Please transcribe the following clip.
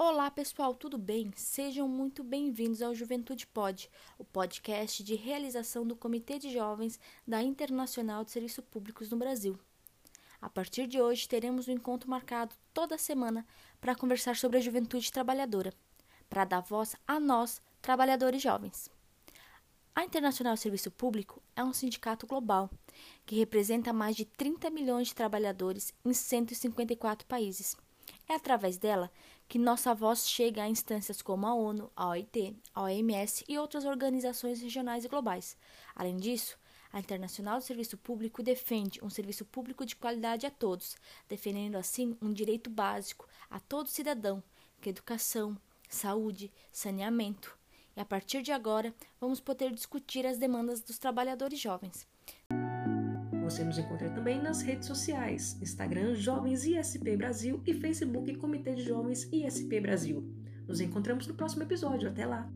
Olá pessoal, tudo bem? Sejam muito bem-vindos ao Juventude Pod, o podcast de realização do Comitê de Jovens da Internacional de Serviços Públicos no Brasil. A partir de hoje, teremos um encontro marcado toda semana para conversar sobre a juventude trabalhadora, para dar voz a nós, trabalhadores jovens. A Internacional Serviço Público é um sindicato global que representa mais de 30 milhões de trabalhadores em 154 países. É através dela que nossa voz chega a instâncias como a ONU, a OIT, a OMS e outras organizações regionais e globais. Além disso, a Internacional do Serviço Público defende um serviço público de qualidade a todos, defendendo assim um direito básico a todo cidadão, que é educação, saúde, saneamento. E a partir de agora, vamos poder discutir as demandas dos trabalhadores jovens. Você nos encontra também nas redes sociais: Instagram Jovens ISP Brasil e Facebook Comitê de Jovens ISP Brasil. Nos encontramos no próximo episódio. Até lá!